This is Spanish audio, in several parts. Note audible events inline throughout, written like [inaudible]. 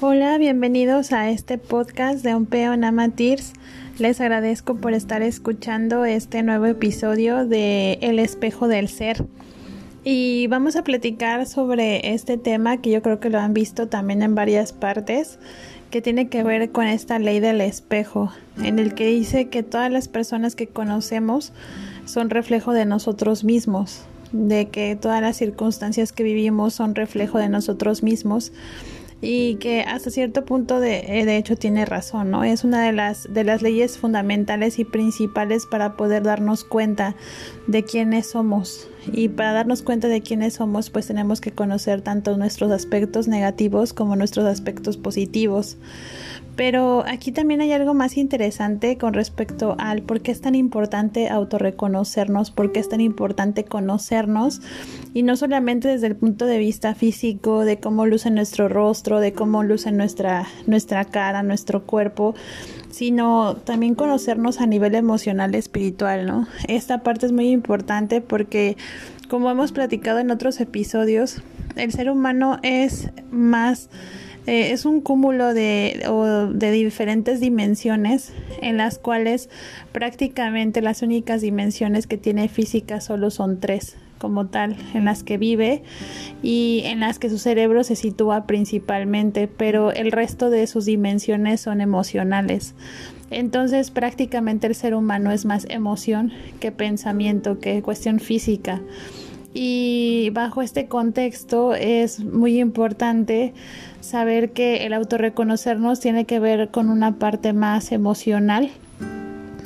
Hola, bienvenidos a este podcast de Ompeo Namatirs. Les agradezco por estar escuchando este nuevo episodio de El espejo del ser. Y vamos a platicar sobre este tema que yo creo que lo han visto también en varias partes, que tiene que ver con esta ley del espejo, en el que dice que todas las personas que conocemos son reflejo de nosotros mismos, de que todas las circunstancias que vivimos son reflejo de nosotros mismos y que hasta cierto punto de, eh, de, hecho tiene razón, ¿no? Es una de las, de las leyes fundamentales y principales para poder darnos cuenta de quiénes somos. Y para darnos cuenta de quiénes somos, pues tenemos que conocer tanto nuestros aspectos negativos como nuestros aspectos positivos. Pero aquí también hay algo más interesante con respecto al por qué es tan importante autorreconocernos, por qué es tan importante conocernos y no solamente desde el punto de vista físico, de cómo luce nuestro rostro, de cómo luce nuestra, nuestra cara, nuestro cuerpo, sino también conocernos a nivel emocional, espiritual, ¿no? Esta parte es muy importante porque como hemos platicado en otros episodios, el ser humano es más eh, es un cúmulo de, de diferentes dimensiones en las cuales prácticamente las únicas dimensiones que tiene física solo son tres como tal, en las que vive y en las que su cerebro se sitúa principalmente, pero el resto de sus dimensiones son emocionales. Entonces prácticamente el ser humano es más emoción que pensamiento, que cuestión física. Y bajo este contexto es muy importante saber que el autorreconocernos tiene que ver con una parte más emocional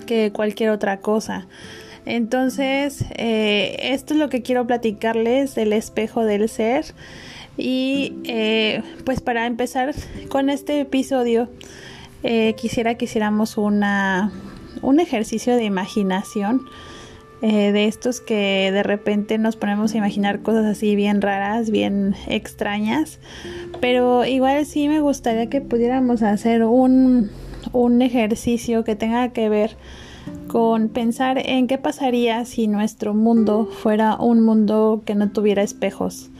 que cualquier otra cosa. Entonces, eh, esto es lo que quiero platicarles del espejo del ser. Y eh, pues para empezar con este episodio, eh, quisiera que hiciéramos una, un ejercicio de imaginación eh, de estos que de repente nos ponemos a imaginar cosas así bien raras, bien extrañas, pero igual sí me gustaría que pudiéramos hacer un, un ejercicio que tenga que ver con pensar en qué pasaría si nuestro mundo fuera un mundo que no tuviera espejos.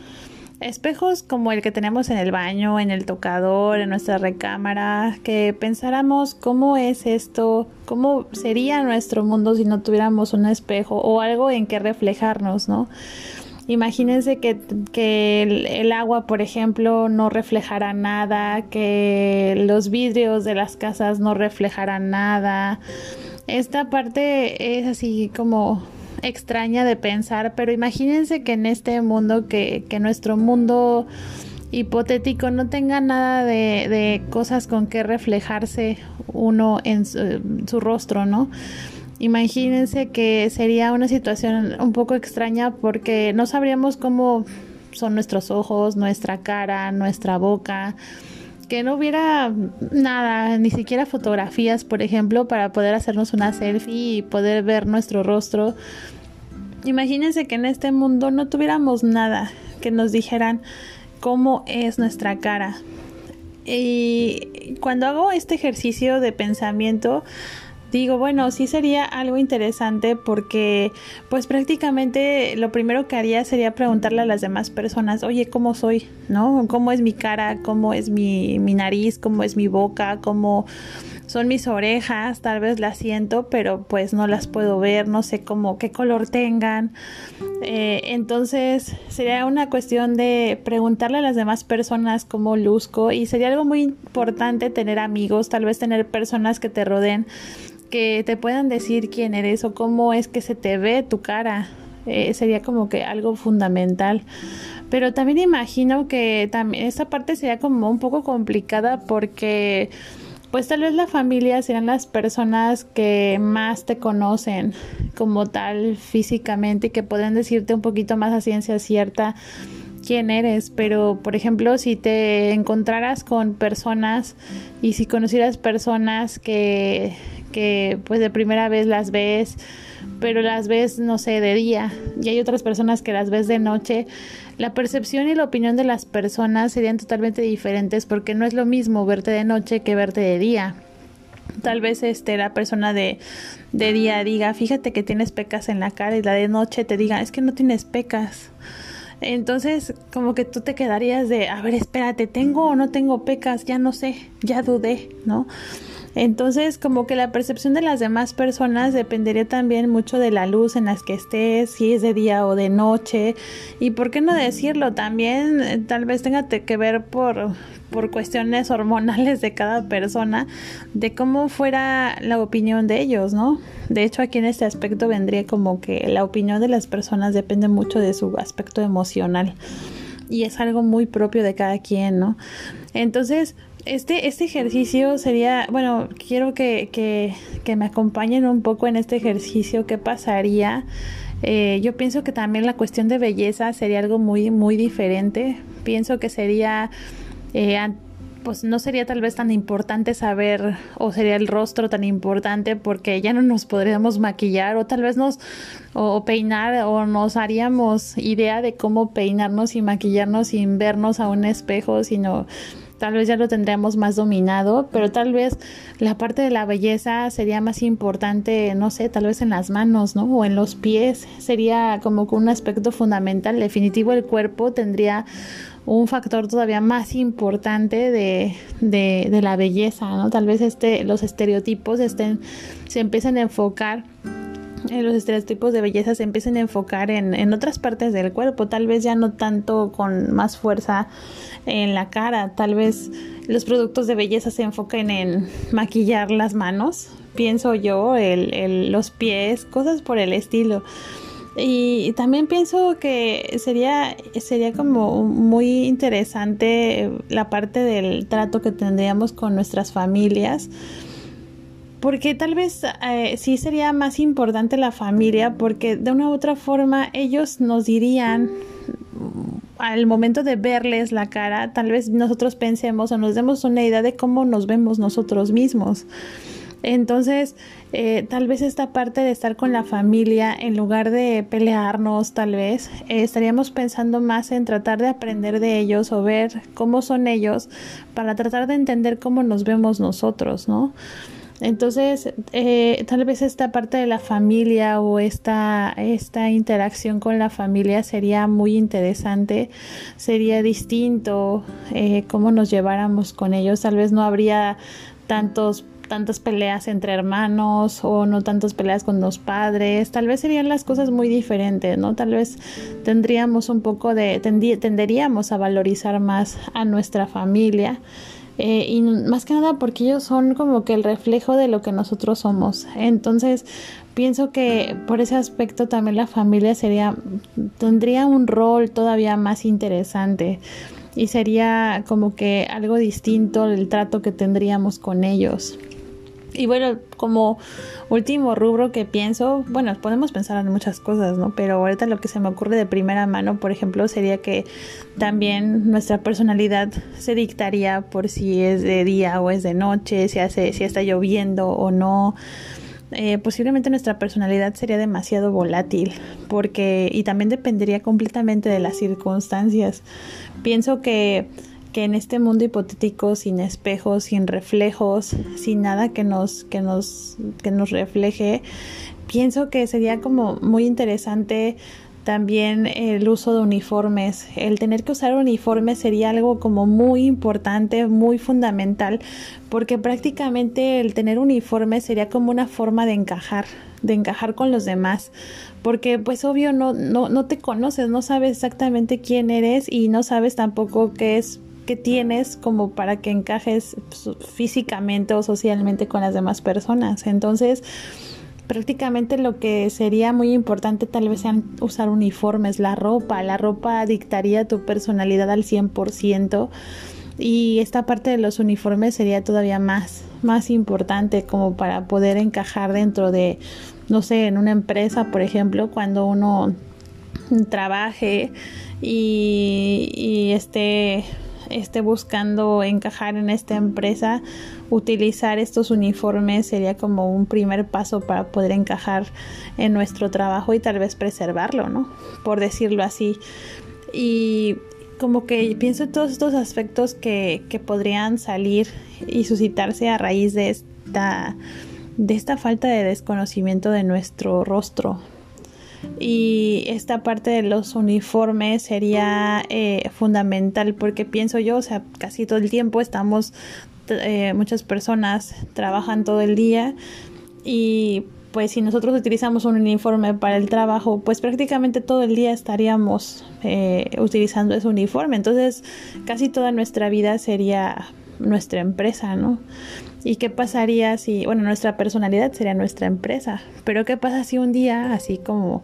Espejos como el que tenemos en el baño, en el tocador, en nuestra recámara, que pensáramos cómo es esto, cómo sería nuestro mundo si no tuviéramos un espejo o algo en que reflejarnos, ¿no? Imagínense que, que el, el, agua, por ejemplo, no reflejará nada, que los vidrios de las casas no reflejarán nada. Esta parte es así como extraña de pensar, pero imagínense que en este mundo, que, que nuestro mundo hipotético no tenga nada de, de, cosas con que reflejarse uno en su, su rostro, ¿no? Imagínense que sería una situación un poco extraña porque no sabríamos cómo son nuestros ojos, nuestra cara, nuestra boca, que no hubiera nada, ni siquiera fotografías, por ejemplo, para poder hacernos una selfie y poder ver nuestro rostro. Imagínense que en este mundo no tuviéramos nada que nos dijeran cómo es nuestra cara. Y cuando hago este ejercicio de pensamiento, digo, bueno, sí sería algo interesante porque pues prácticamente lo primero que haría sería preguntarle a las demás personas, oye, ¿cómo soy? ¿No? ¿Cómo es mi cara? ¿Cómo es mi, mi nariz? ¿Cómo es mi boca? ¿Cómo son mis orejas? Tal vez las siento, pero pues no las puedo ver, no sé cómo, qué color tengan. Eh, entonces sería una cuestión de preguntarle a las demás personas cómo luzco y sería algo muy importante tener amigos, tal vez tener personas que te rodeen que te puedan decir quién eres o cómo es que se te ve tu cara. Eh, sería como que algo fundamental. Pero también imagino que también esta parte sería como un poco complicada porque pues tal vez la familia serán las personas que más te conocen como tal físicamente y que pueden decirte un poquito más a ciencia cierta quién eres, pero por ejemplo, si te encontraras con personas y si conocieras personas que que pues de primera vez las ves, pero las ves, no sé, de día, y hay otras personas que las ves de noche, la percepción y la opinión de las personas serían totalmente diferentes porque no es lo mismo verte de noche que verte de día. Tal vez este la persona de, de día diga, fíjate que tienes pecas en la cara y la de noche te diga, es que no tienes pecas. Entonces, como que tú te quedarías de, a ver, espérate, ¿tengo o no tengo pecas? Ya no sé, ya dudé, ¿no? Entonces, como que la percepción de las demás personas dependería también mucho de la luz en las que estés, si es de día o de noche. Y por qué no decirlo, también eh, tal vez tenga que ver por, por cuestiones [laughs] hormonales de cada persona, de cómo fuera la opinión de ellos, ¿no? De hecho, aquí en este aspecto vendría como que la opinión de las personas depende mucho de su aspecto emocional. Y es algo muy propio de cada quien, ¿no? Entonces, este, este ejercicio sería, bueno, quiero que, que, que me acompañen un poco en este ejercicio, qué pasaría. Eh, yo pienso que también la cuestión de belleza sería algo muy, muy diferente. Pienso que sería, eh, pues no sería tal vez tan importante saber, o sería el rostro tan importante porque ya no nos podríamos maquillar, o tal vez nos, o peinar, o nos haríamos idea de cómo peinarnos y maquillarnos sin vernos a un espejo, sino tal vez ya lo tendríamos más dominado, pero tal vez la parte de la belleza sería más importante, no sé, tal vez en las manos, ¿no? O en los pies, sería como un aspecto fundamental. Definitivo, el cuerpo tendría un factor todavía más importante de, de, de la belleza, ¿no? Tal vez este, los estereotipos estén, se empiecen a enfocar los estereotipos de belleza se empiecen a enfocar en, en, otras partes del cuerpo, tal vez ya no tanto con más fuerza en la cara. Tal vez los productos de belleza se enfoquen en maquillar las manos, pienso yo, el, el, los pies, cosas por el estilo. Y también pienso que sería, sería como muy interesante la parte del trato que tendríamos con nuestras familias porque tal vez eh, sí sería más importante la familia, porque de una u otra forma ellos nos dirían al momento de verles la cara, tal vez nosotros pensemos o nos demos una idea de cómo nos vemos nosotros mismos. Entonces, eh, tal vez esta parte de estar con la familia, en lugar de pelearnos, tal vez, eh, estaríamos pensando más en tratar de aprender de ellos o ver cómo son ellos para tratar de entender cómo nos vemos nosotros, ¿no? Entonces, eh, tal vez esta parte de la familia o esta, esta interacción con la familia sería muy interesante, sería distinto eh, cómo nos lleváramos con ellos. Tal vez no habría tantos tantas peleas entre hermanos o no tantas peleas con los padres, tal vez serían las cosas muy diferentes, ¿no? Tal vez tendríamos un poco de, tenderíamos a valorizar más a nuestra familia eh, y más que nada porque ellos son como que el reflejo de lo que nosotros somos. Entonces, pienso que por ese aspecto también la familia sería, tendría un rol todavía más interesante y sería como que algo distinto el trato que tendríamos con ellos. Y bueno, como último rubro que pienso, bueno, podemos pensar en muchas cosas, ¿no? Pero ahorita lo que se me ocurre de primera mano, por ejemplo, sería que también nuestra personalidad se dictaría por si es de día o es de noche, si hace, si está lloviendo o no. Eh, posiblemente nuestra personalidad sería demasiado volátil porque y también dependería completamente de las circunstancias. Pienso que que en este mundo hipotético sin espejos, sin reflejos, sin nada que nos que nos que nos refleje, pienso que sería como muy interesante también el uso de uniformes. El tener que usar uniformes sería algo como muy importante, muy fundamental, porque prácticamente el tener uniformes sería como una forma de encajar, de encajar con los demás. Porque pues obvio no, no, no te conoces, no sabes exactamente quién eres y no sabes tampoco qué es que tienes como para que encajes pues, físicamente o socialmente con las demás personas. Entonces, prácticamente lo que sería muy importante tal vez sean usar uniformes, la ropa, la ropa dictaría tu personalidad al 100% y esta parte de los uniformes sería todavía más más importante como para poder encajar dentro de no sé, en una empresa, por ejemplo, cuando uno trabaje y, y esté esté buscando encajar en esta empresa, utilizar estos uniformes sería como un primer paso para poder encajar en nuestro trabajo y tal vez preservarlo, ¿no? Por decirlo así. Y como que pienso en todos estos aspectos que, que podrían salir y suscitarse a raíz de esta, de esta falta de desconocimiento de nuestro rostro. Y esta parte de los uniformes sería eh, fundamental porque pienso yo, o sea, casi todo el tiempo estamos, eh, muchas personas trabajan todo el día y pues si nosotros utilizamos un uniforme para el trabajo, pues prácticamente todo el día estaríamos eh, utilizando ese uniforme. Entonces, casi toda nuestra vida sería nuestra empresa, ¿no? ¿Y qué pasaría si, bueno, nuestra personalidad sería nuestra empresa? Pero ¿qué pasa si un día, así como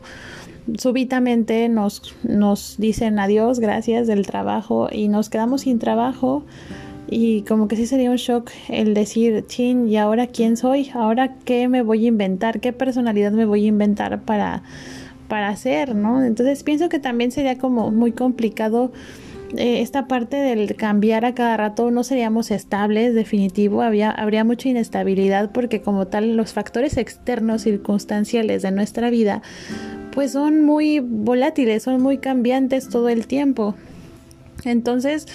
súbitamente nos, nos dicen adiós, gracias del trabajo y nos quedamos sin trabajo? Y como que sí sería un shock el decir, chin, ¿y ahora quién soy? ¿Ahora qué me voy a inventar? ¿Qué personalidad me voy a inventar para, para hacer, no? Entonces pienso que también sería como muy complicado eh, esta parte del cambiar a cada rato no seríamos estables, definitivo, había, habría mucha inestabilidad porque como tal los factores externos circunstanciales de nuestra vida pues son muy volátiles, son muy cambiantes todo el tiempo. Entonces,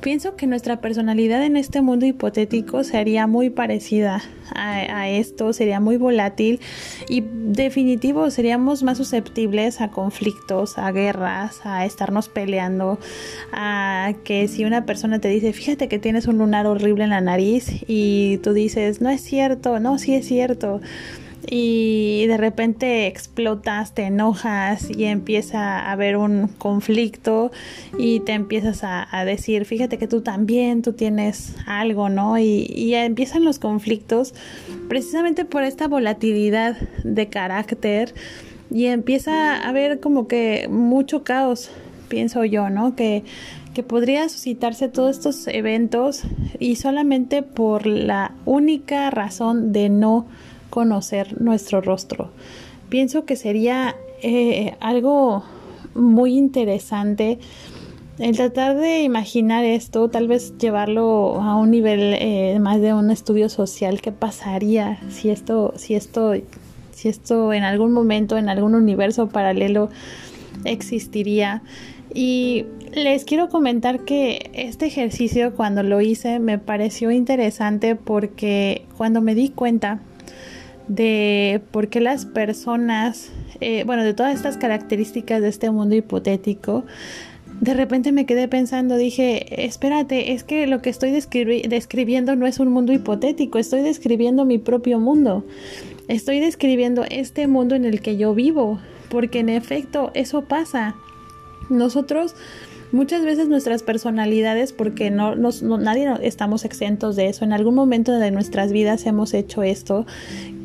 Pienso que nuestra personalidad en este mundo hipotético sería muy parecida a, esto, sería muy volátil y definitivo seríamos más susceptibles a conflictos, a guerras, a estarnos peleando, a que si una persona te dice, fíjate que tienes un lunar horrible en la nariz y tú dices, no es cierto, no, sí es cierto y de repente explotas, te enojas y empieza a haber un conflicto y te empiezas a, decir, fíjate que tú también, tú tienes algo, ¿no? Y, y empiezan los conflictos precisamente por esta volatilidad de carácter y empieza a haber como que mucho caos, pienso yo, ¿no? Que que podría suscitarse todos estos eventos y solamente por la única razón de no conocer nuestro rostro. Pienso que sería eh, algo muy interesante el tratar de imaginar esto, tal vez llevarlo a un nivel eh, más de un estudio social, qué pasaría si esto, si esto, si esto en algún momento, en algún universo paralelo existiría. Y les quiero comentar que este ejercicio cuando lo hice me pareció interesante porque cuando me di cuenta de por qué las personas, eh, bueno, de todas estas características de este mundo hipotético, de repente me quedé pensando, dije, espérate, es que lo que estoy describiendo no es un mundo hipotético, estoy describiendo mi propio mundo, estoy describiendo este mundo en el que yo vivo, porque en efecto eso pasa. Nosotros muchas veces nuestras personalidades, porque no, nadie estamos exentos de eso, en algún momento de nuestras vidas hemos hecho esto,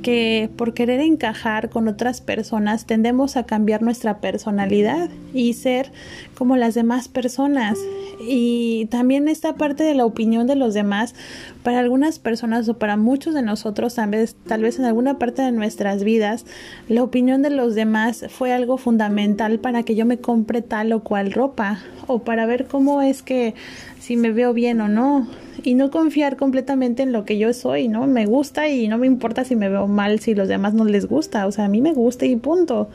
que por querer encajar con otras personas tendemos a cambiar nuestra personalidad y ser como las demás personas. Y también esta parte de la opinión de los demás, para algunas personas o para muchos de nosotros, tal vez, tal vez en alguna parte de nuestras vidas, la opinión de los demás fue algo fundamental para que yo me compre tal o cual ropa o para ver cómo es que si me veo bien o no y no confiar completamente en lo que yo soy, ¿no? Me gusta y no me importa si me veo mal, si los demás no les gusta, o sea, a mí me gusta y punto.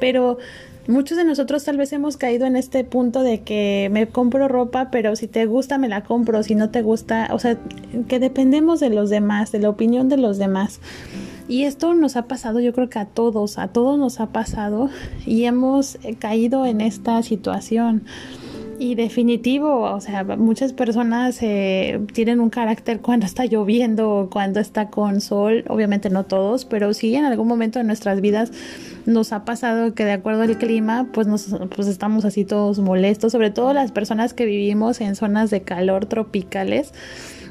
Pero muchos de nosotros tal vez hemos caído en este punto de que me compro ropa, pero si te gusta me la compro, si no te gusta, o sea, que dependemos de los demás, de la opinión de los demás. Y esto nos ha pasado, yo creo que a todos, a todos nos ha pasado y hemos caído en esta situación. Y definitivo, o sea, muchas personas eh, tienen un carácter cuando está lloviendo o cuando está con sol, obviamente no todos, pero sí en algún momento de nuestras vidas nos ha pasado que de acuerdo al clima, pues nos pues estamos así todos molestos, sobre todo las personas que vivimos en zonas de calor tropicales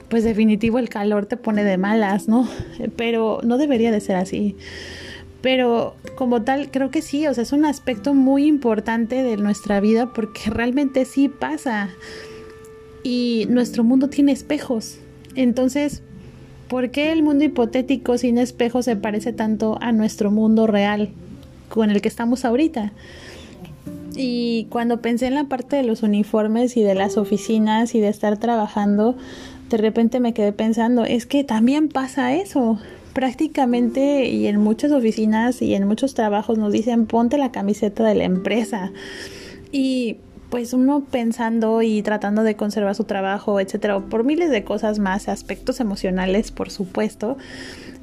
pues definitivo el calor te pone de malas, ¿no? Pero no debería de ser así. Pero como tal, creo que sí, o sea, es un aspecto muy importante de nuestra vida porque realmente sí pasa. Y nuestro mundo tiene espejos. Entonces, ¿por qué el mundo hipotético sin espejos se parece tanto a nuestro mundo real con el que estamos ahorita? Y cuando pensé en la parte de los uniformes y de las oficinas y de estar trabajando, de repente me quedé pensando, es que también pasa eso prácticamente y en muchas oficinas y en muchos trabajos nos dicen ponte la camiseta de la empresa. Y pues uno pensando y tratando de conservar su trabajo, etcétera, por miles de cosas más, aspectos emocionales, por supuesto,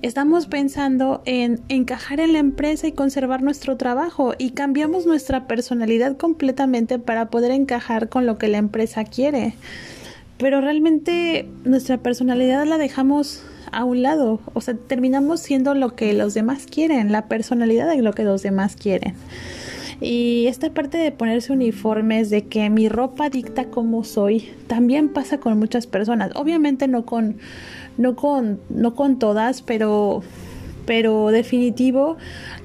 estamos pensando en encajar en la empresa y conservar nuestro trabajo y cambiamos nuestra personalidad completamente para poder encajar con lo que la empresa quiere. Pero realmente nuestra personalidad la dejamos a un lado, o sea, terminamos siendo lo que los demás quieren, la personalidad de lo que los demás quieren. Y esta parte de ponerse uniformes, de que mi ropa dicta cómo soy, también pasa con muchas personas. Obviamente no con, no con, no con todas, pero pero definitivo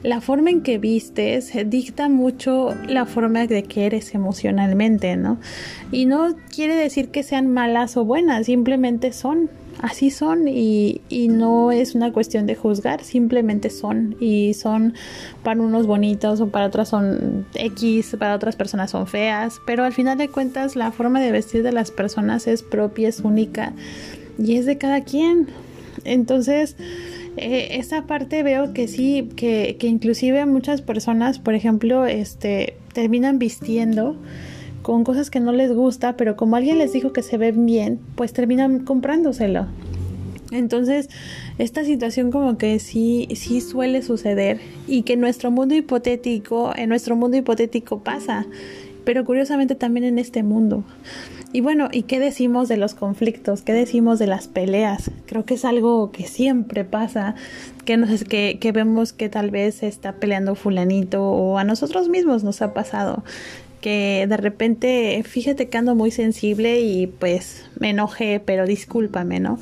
la forma en que vistes dicta mucho la forma de que eres emocionalmente, ¿no? Y no quiere decir que sean malas o buenas, simplemente son así son y, y, no es una cuestión de juzgar, simplemente son y son para unos bonitos o para otras son X, para otras personas son feas, pero al final de cuentas la forma de vestir de las personas es propia, es única y es de cada quien. Entonces, eh, esa parte veo que sí, que, que inclusive muchas personas, por ejemplo, este, terminan vistiendo con cosas que no les gusta, pero como alguien les dijo que se ven bien, pues terminan comprándoselo. Entonces, esta situación como que sí, sí suele suceder y que en nuestro mundo hipotético, en nuestro mundo hipotético pasa, pero curiosamente también en este mundo. Y bueno, ¿y qué decimos de los conflictos? ¿Qué decimos de las peleas? Creo que es algo que siempre pasa, que, nos, que, que vemos que tal vez está peleando fulanito o a nosotros mismos nos ha pasado que de repente, fíjate que ando muy sensible y pues me enojé, pero discúlpame, ¿no?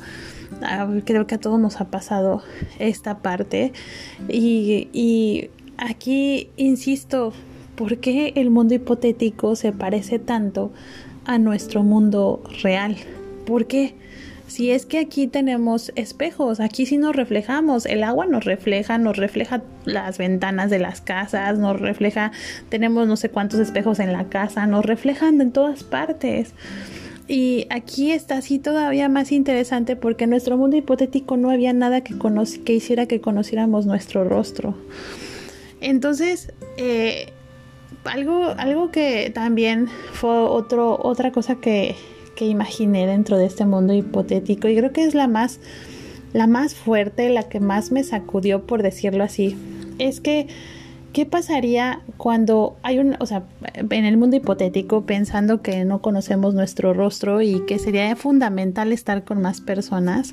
Ah, creo que a todos nos ha pasado esta parte. Y, y aquí insisto, ¿por qué el mundo hipotético se parece tanto a nuestro mundo real? ¿Por qué? Si es que aquí tenemos espejos, aquí sí nos reflejamos, el agua nos refleja, nos refleja las ventanas de las casas, nos refleja, tenemos no sé cuántos espejos en la casa, nos reflejan en todas partes. Y aquí está así todavía más interesante porque en nuestro mundo hipotético no había nada que, hiciera que conociéramos nuestro rostro. Entonces, eh, algo, algo que también fue otra cosa que, que imaginé dentro de este mundo hipotético y creo que es la más la más fuerte, la que más me sacudió por decirlo así, es que ¿qué pasaría cuando hay un, o sea, en el mundo hipotético pensando que no conocemos nuestro rostro y que sería fundamental estar con más personas,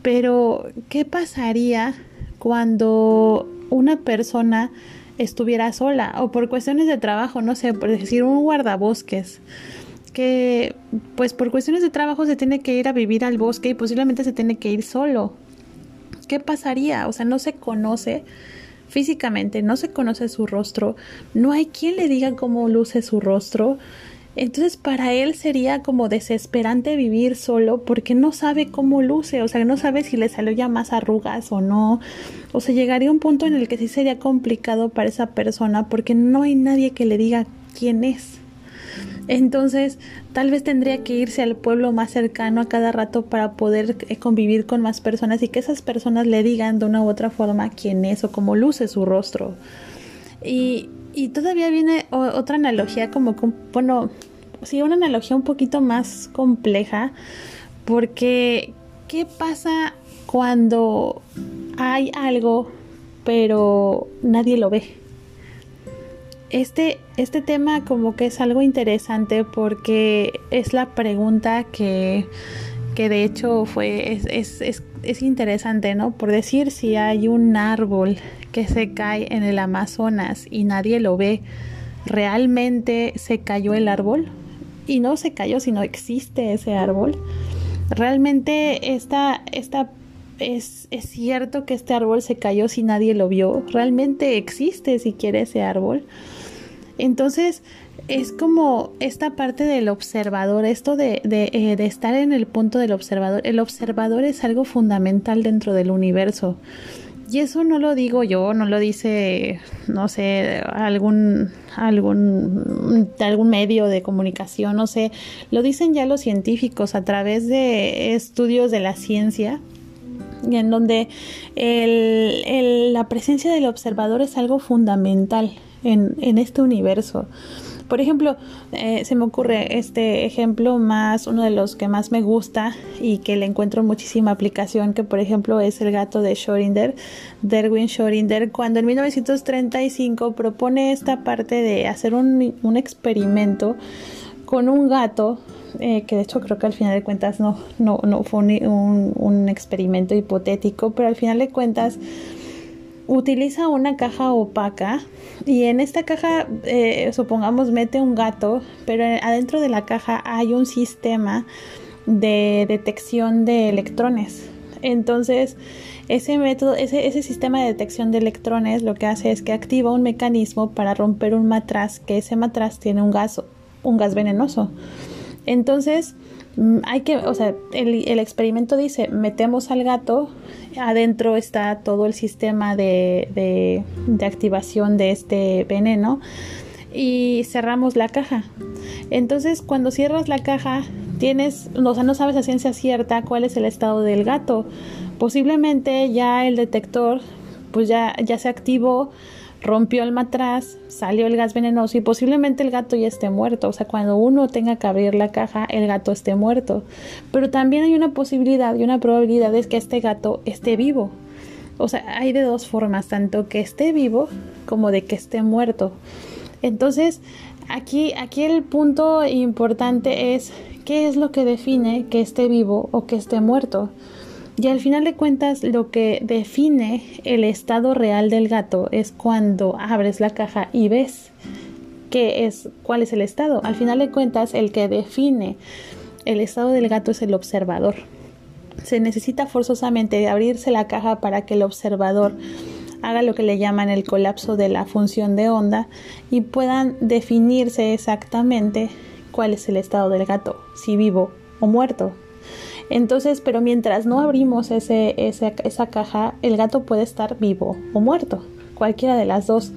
pero ¿qué pasaría cuando una persona estuviera sola o por cuestiones de trabajo, no sé, por decir un guardabosques? Que pues por cuestiones de trabajo se tiene que ir a vivir al bosque y posiblemente se tiene que ir solo. ¿Qué pasaría? O sea, no se conoce físicamente, no se conoce su rostro, no hay quien le diga cómo luce su rostro. Entonces para él sería como desesperante vivir solo porque no sabe cómo luce, o sea, no sabe si le salió ya más arrugas o no. O sea, llegaría un punto en el que sí sería complicado para esa persona porque no hay nadie que le diga quién es. Entonces, tal vez tendría que irse al pueblo más cercano a cada rato para poder eh, convivir con más personas y que esas personas le digan de una u otra forma quién es o cómo luce su rostro. Y, y todavía viene otra analogía como, bueno, sí, una analogía un poquito más compleja, porque ¿qué pasa cuando hay algo pero nadie lo ve? Este, este tema como que es algo interesante porque es la pregunta que, que de hecho fue, es, es, es, es, interesante, ¿no? Por decir si hay un árbol que se cae en el Amazonas y nadie lo ve, ¿realmente se cayó el árbol? Y no se cayó, sino existe ese árbol. Realmente esta, esta es, es, cierto que este árbol se cayó si nadie lo vio. Realmente existe si quiere ese árbol. Entonces, es como esta parte del observador, esto eh, de, estar en el punto del observador. El observador es algo fundamental dentro del universo. Y eso no lo digo yo, no lo dice, no sé, algún, algún, algún medio de comunicación, no sé, lo dicen ya los científicos a través de estudios de la ciencia y en donde el, la presencia del observador es algo fundamental en, en este universo. Por ejemplo, eh, se me ocurre este ejemplo más, uno de los que más me gusta y que le encuentro muchísima aplicación, que por ejemplo es el gato de Schrödinger, Derwin Schrödinger, cuando en 1935 propone esta parte de hacer un, un experimento con un gato eh, que de hecho creo que al final de cuentas no, no, no fue un, un, experimento hipotético, pero al final de cuentas utiliza una caja opaca y en esta caja, eh, supongamos, mete un gato, pero adentro de la caja hay un sistema de detección de electrones. Entonces, ese método, ese, ese sistema de detección de electrones lo que hace es que activa un mecanismo para romper un matraz, que ese matraz tiene un gas, un gas venenoso. Entonces, hay que, o sea, el, el, experimento dice, metemos al gato, adentro está todo el sistema de, de, de, activación de este veneno y cerramos la caja. Entonces, cuando cierras la caja, tienes, o sea, no sabes a ciencia cierta cuál es el estado del gato. Posiblemente ya el detector, pues ya, ya se activó, rompió el matraz, salió el gas venenoso y posiblemente el gato ya esté muerto. O sea, cuando uno tenga que abrir la caja, el gato esté muerto. Pero también hay una posibilidad y una probabilidad es que este gato esté vivo. O sea, hay de dos formas, tanto que esté vivo como de que esté muerto. Entonces, aquí, aquí el punto importante es qué es lo que define que esté vivo o que esté muerto. Y al final de cuentas, lo que define el estado real del gato es cuando abres la caja y ves qué es, cuál es el estado. Al final de cuentas, el que define el estado del gato es el observador. Se necesita forzosamente abrirse la caja para que el observador haga lo que le llaman el colapso de la función de onda y puedan definirse exactamente cuál es el estado del gato, si vivo o muerto. Entonces, pero mientras no abrimos ese, esa caja, el gato puede estar vivo o muerto, cualquiera de las dos.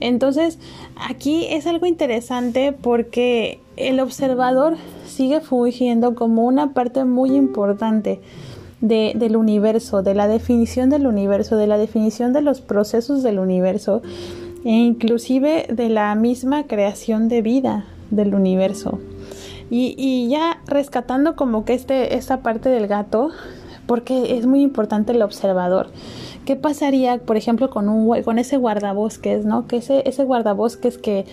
Entonces, aquí es algo interesante porque el observador sigue fungiendo como una parte muy importante de, del universo, de la definición del universo, de la definición de los procesos del universo e inclusive de la misma creación de vida del universo. Y, ya rescatando como que este, esta parte del gato, porque es muy importante el observador. ¿Qué pasaría, por ejemplo, con, un, con ese guardabosques, ¿no? Que ese, ese guardabosques que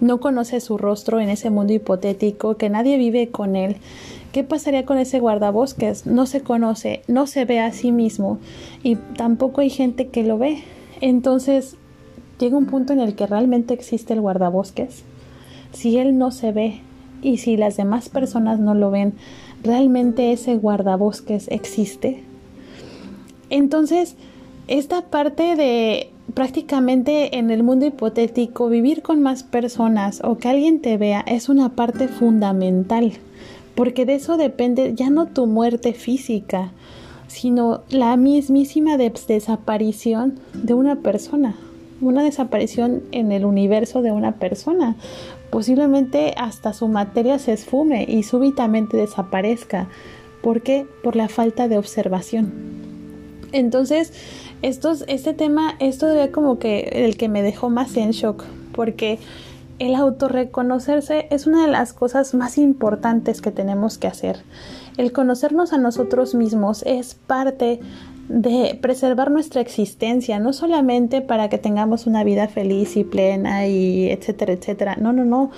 no conoce su rostro en ese mundo hipotético, que nadie vive con él. ¿Qué pasaría con ese guardabosques? No se conoce, no se ve a sí mismo y tampoco hay gente que lo ve. Entonces, llega un punto en el que realmente existe el guardabosques. Si él no se ve, y si las demás personas no lo ven, ¿realmente ese guardabosques existe? Entonces, esta parte de prácticamente en el mundo hipotético, vivir con más personas o que alguien te vea es una parte fundamental, porque de eso depende ya no tu muerte física, sino la mismísima desaparición de una persona, una desaparición en el universo de una persona, Posiblemente hasta su materia se esfume y súbitamente desaparezca. ¿Por qué? Por la falta de observación. Entonces, este tema, esto debe como que el que me dejó más en shock, porque el autorreconocerse es una de las cosas más importantes que tenemos que hacer. El conocernos a nosotros mismos es parte de preservar nuestra existencia, no solamente para que tengamos una vida feliz y plena y etcétera, etcétera. No, no, no.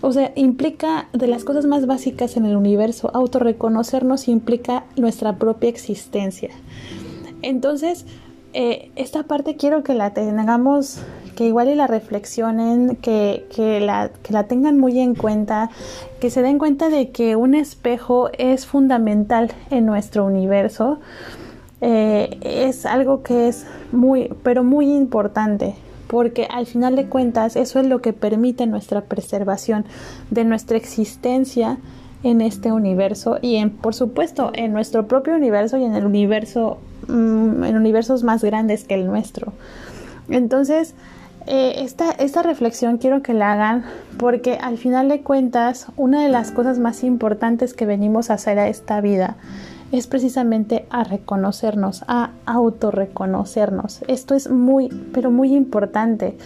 O sea, implica de las cosas más básicas en el universo. Autorreconocernos implica nuestra propia existencia. Entonces, eh, esta parte quiero que la tengamos, que igual y la reflexionen, que, que, la, que la tengan muy en cuenta, que se den cuenta de que un espejo es fundamental en nuestro universo. Eh, es algo que es muy, pero muy importante, porque al final de cuentas eso es lo que permite nuestra preservación de nuestra existencia en este universo y en, por supuesto, en nuestro propio universo y en el universo, mm, en universos más grandes que el nuestro. Entonces, eh, esta, esta reflexión quiero que la hagan porque al final de cuentas una de las cosas más importantes que venimos a hacer a esta vida es precisamente a reconocernos, a autorreconocernos. Esto es muy, pero muy importante.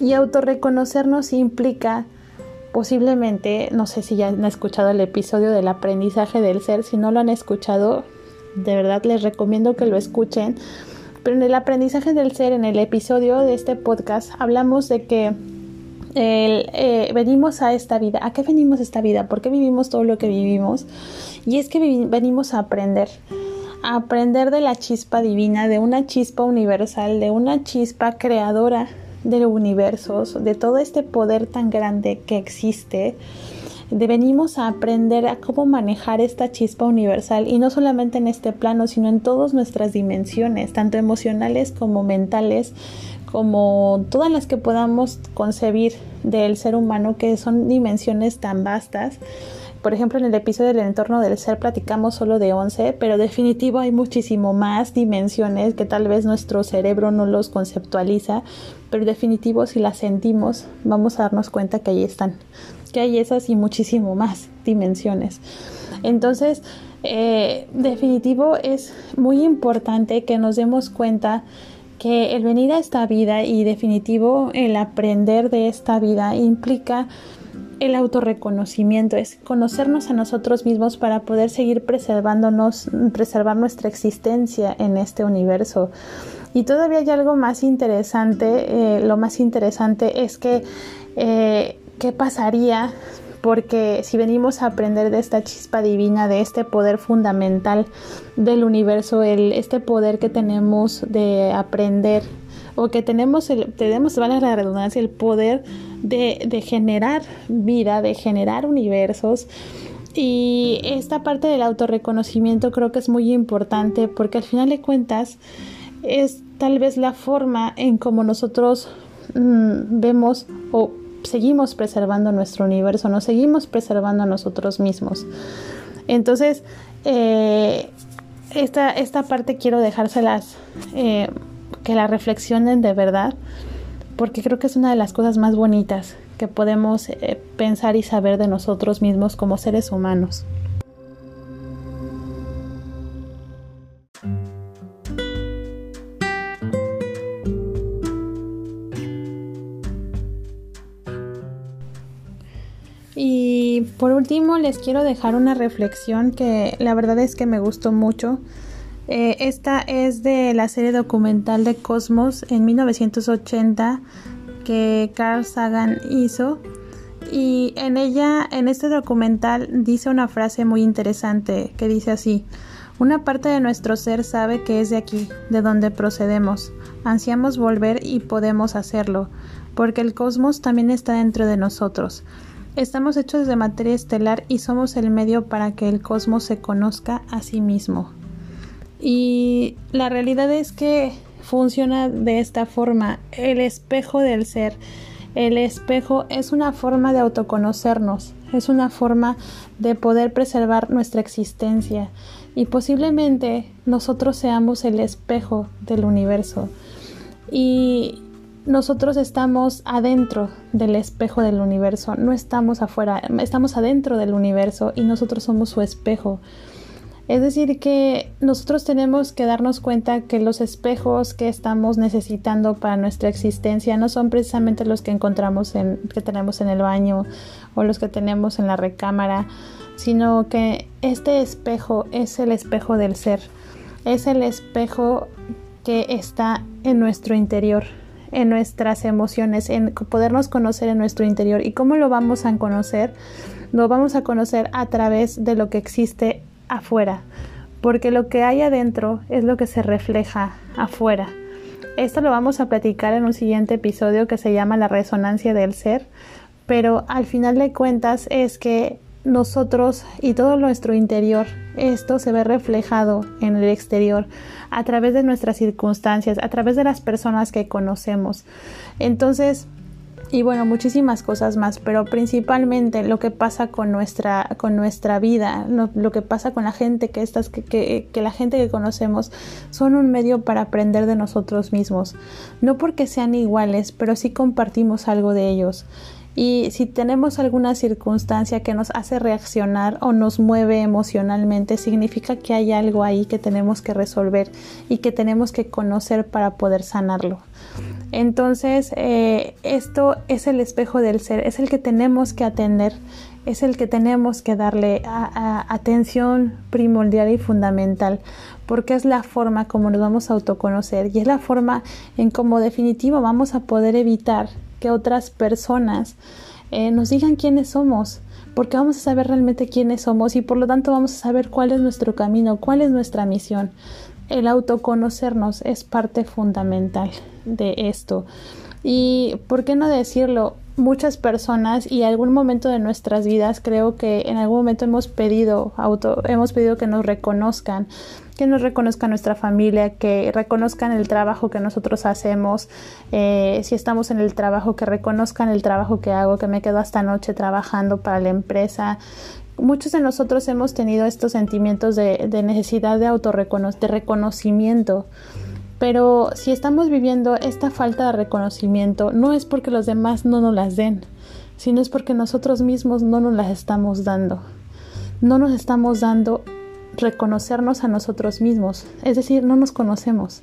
Y autorreconocernos implica posiblemente, no sé si ya han escuchado el episodio del aprendizaje del ser, si no lo han escuchado, de verdad les recomiendo que lo escuchen. Pero en el aprendizaje del ser, en el episodio de este podcast, hablamos de que eh, venimos a esta vida. ¿A qué venimos a esta vida? ¿Por qué vivimos todo lo que vivimos? Y es que venimos a aprender. A aprender de la chispa divina, de una chispa universal, de una chispa creadora del universo, de todo este poder tan grande que existe de venimos a aprender a cómo manejar esta chispa universal y no solamente en este plano, sino en todas nuestras dimensiones, tanto emocionales como mentales, como todas las que podamos concebir del ser humano, que son dimensiones tan vastas. Por ejemplo, en el episodio del entorno del ser platicamos solo de 11, pero definitivo hay muchísimo más dimensiones que tal vez nuestro cerebro no los conceptualiza, pero definitivo si las sentimos vamos a darnos cuenta que ahí están, que hay esas y muchísimo más dimensiones. Entonces, eh, definitivo es muy importante que nos demos cuenta que el venir a esta vida y definitivo el aprender de esta vida implica el autorreconocimiento, es conocernos a nosotros mismos para poder seguir preservándonos, preservar nuestra existencia en este universo. Y todavía hay algo más interesante, eh, lo más interesante es que eh, qué pasaría porque si venimos a aprender de esta chispa divina, de este poder fundamental del universo, el, este poder que tenemos de aprender o que tenemos, tenemos, vale la redundancia, el poder de, de generar vida, de generar universos, y esta parte del autorreconocimiento creo que es muy importante porque al final de cuentas es tal vez la forma en como nosotros mm, vemos o seguimos preservando nuestro universo, nos seguimos preservando a nosotros mismos. Entonces, eh, esta, esta, parte quiero dejárselas eh, que la reflexionen de verdad, porque creo que es una de las cosas más bonitas que podemos eh, pensar y saber de nosotros mismos como seres humanos. Y por último les quiero dejar una reflexión que la verdad es que me gustó mucho. Eh, esta es de la serie documental de Cosmos en 1980 que Carl Sagan hizo. Y en ella, en este documental, dice una frase muy interesante que dice así. Una parte de nuestro ser sabe que es de aquí, de donde procedemos. Ansiamos volver y podemos hacerlo, porque el cosmos también está dentro de nosotros. Estamos hechos de materia estelar y somos el medio para que el cosmos se conozca a sí mismo. Y la realidad es que funciona de esta forma. El espejo del ser. El espejo es una forma de autoconocernos, es una forma de poder preservar nuestra existencia y posiblemente nosotros seamos el espejo del universo. Y nosotros estamos adentro del espejo del universo, no estamos afuera, estamos adentro del universo y nosotros somos su espejo. Es decir, que nosotros tenemos que darnos cuenta que los espejos que estamos necesitando para nuestra existencia no son precisamente los que encontramos en, que tenemos en el baño o los que tenemos en la recámara, sino que este espejo es el espejo del ser, es el espejo que está en nuestro interior, en nuestras emociones, en podernos conocer en nuestro interior. ¿Y cómo lo vamos a conocer? Lo vamos a conocer a través de lo que existe afuera, porque lo que hay adentro es lo que se refleja afuera. Esto lo vamos a platicar en un siguiente episodio que se llama La resonancia del ser, pero al final de cuentas es que nosotros y todo nuestro interior, esto se ve reflejado en el exterior a través de nuestras circunstancias, a través de las personas que conocemos. Entonces, y bueno, muchísimas cosas más, pero principalmente lo que pasa con nuestra, con nuestra vida, lo, que pasa con la gente que, estas, que, que, que, la gente que conocemos son un medio para aprender de nosotros mismos. No porque sean iguales, pero sí compartimos algo de ellos. Y si tenemos alguna circunstancia que nos hace reaccionar o nos mueve emocionalmente, significa que hay algo ahí que tenemos que resolver y que tenemos que conocer para poder sanarlo. Entonces, eh, esto es el espejo del ser, es el que tenemos que atender, es el que tenemos que darle atención primordial y fundamental, porque es la forma como nos vamos a autoconocer y es la forma en cómo definitivo vamos a poder evitar que otras personas eh, nos digan quiénes somos, porque vamos a saber realmente quiénes somos y por lo tanto vamos a saber cuál es nuestro camino, cuál es nuestra misión. El autoconocernos es parte fundamental de esto. Y por qué no decirlo, muchas personas y algún momento de nuestras vidas creo que en algún momento hemos pedido auto, hemos pedido que nos reconozcan, que nos reconozca nuestra familia, que reconozcan el trabajo que nosotros hacemos, eh, si estamos en el trabajo, que reconozcan el trabajo que hago, que me quedo hasta noche trabajando para la empresa. Muchos de nosotros hemos tenido estos sentimientos de, necesidad de autorreconocimiento, de reconocimiento. Pero si estamos viviendo esta falta de reconocimiento, no es porque los demás no nos las den, sino es porque nosotros mismos no nos las estamos dando. No nos estamos dando reconocernos a nosotros mismos, es decir, no nos conocemos.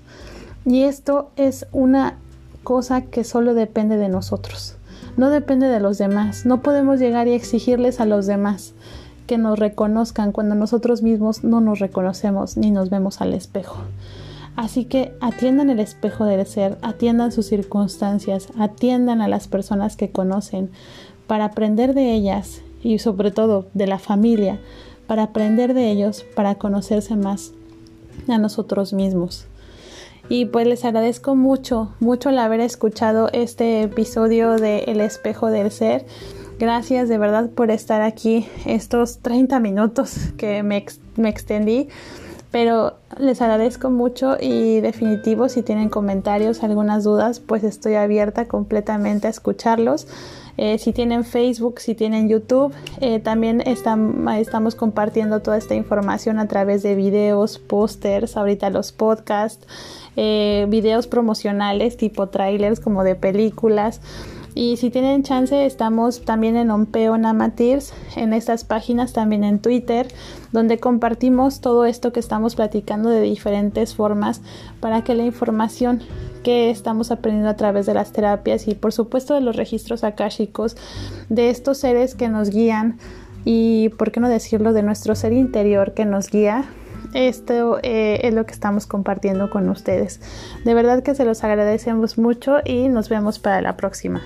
Y esto es una cosa que solo depende de nosotros, no depende de los demás. No podemos llegar y exigirles a los demás que nos reconozcan cuando nosotros mismos no nos reconocemos ni nos vemos al espejo. Así que atiendan el espejo del ser, atiendan sus circunstancias, atiendan a las personas que conocen para aprender de ellas y sobre todo de la familia, para aprender de ellos, para conocerse más a nosotros mismos. Y pues les agradezco mucho, mucho el haber escuchado este episodio de El espejo del ser. Gracias de verdad por estar aquí estos 30 minutos que me, me extendí. Pero les agradezco mucho y definitivo si tienen comentarios, algunas dudas, pues estoy abierta completamente a escucharlos. Eh, si tienen Facebook, si tienen YouTube, eh, también estamos compartiendo toda esta información a través de videos, pósters, ahorita los podcasts, eh, videos promocionales tipo trailers como de películas. Y si tienen chance, estamos también en Ompeo Namatirs, en estas páginas, también en Twitter, donde compartimos todo esto que estamos platicando de diferentes formas para que la información que estamos aprendiendo a través de las terapias y por supuesto de los registros akáshicos, de estos seres que nos guían y, por qué no decirlo, de nuestro ser interior que nos guía, esto eh, es lo que estamos compartiendo con ustedes. De verdad que se los agradecemos mucho y nos vemos para la próxima.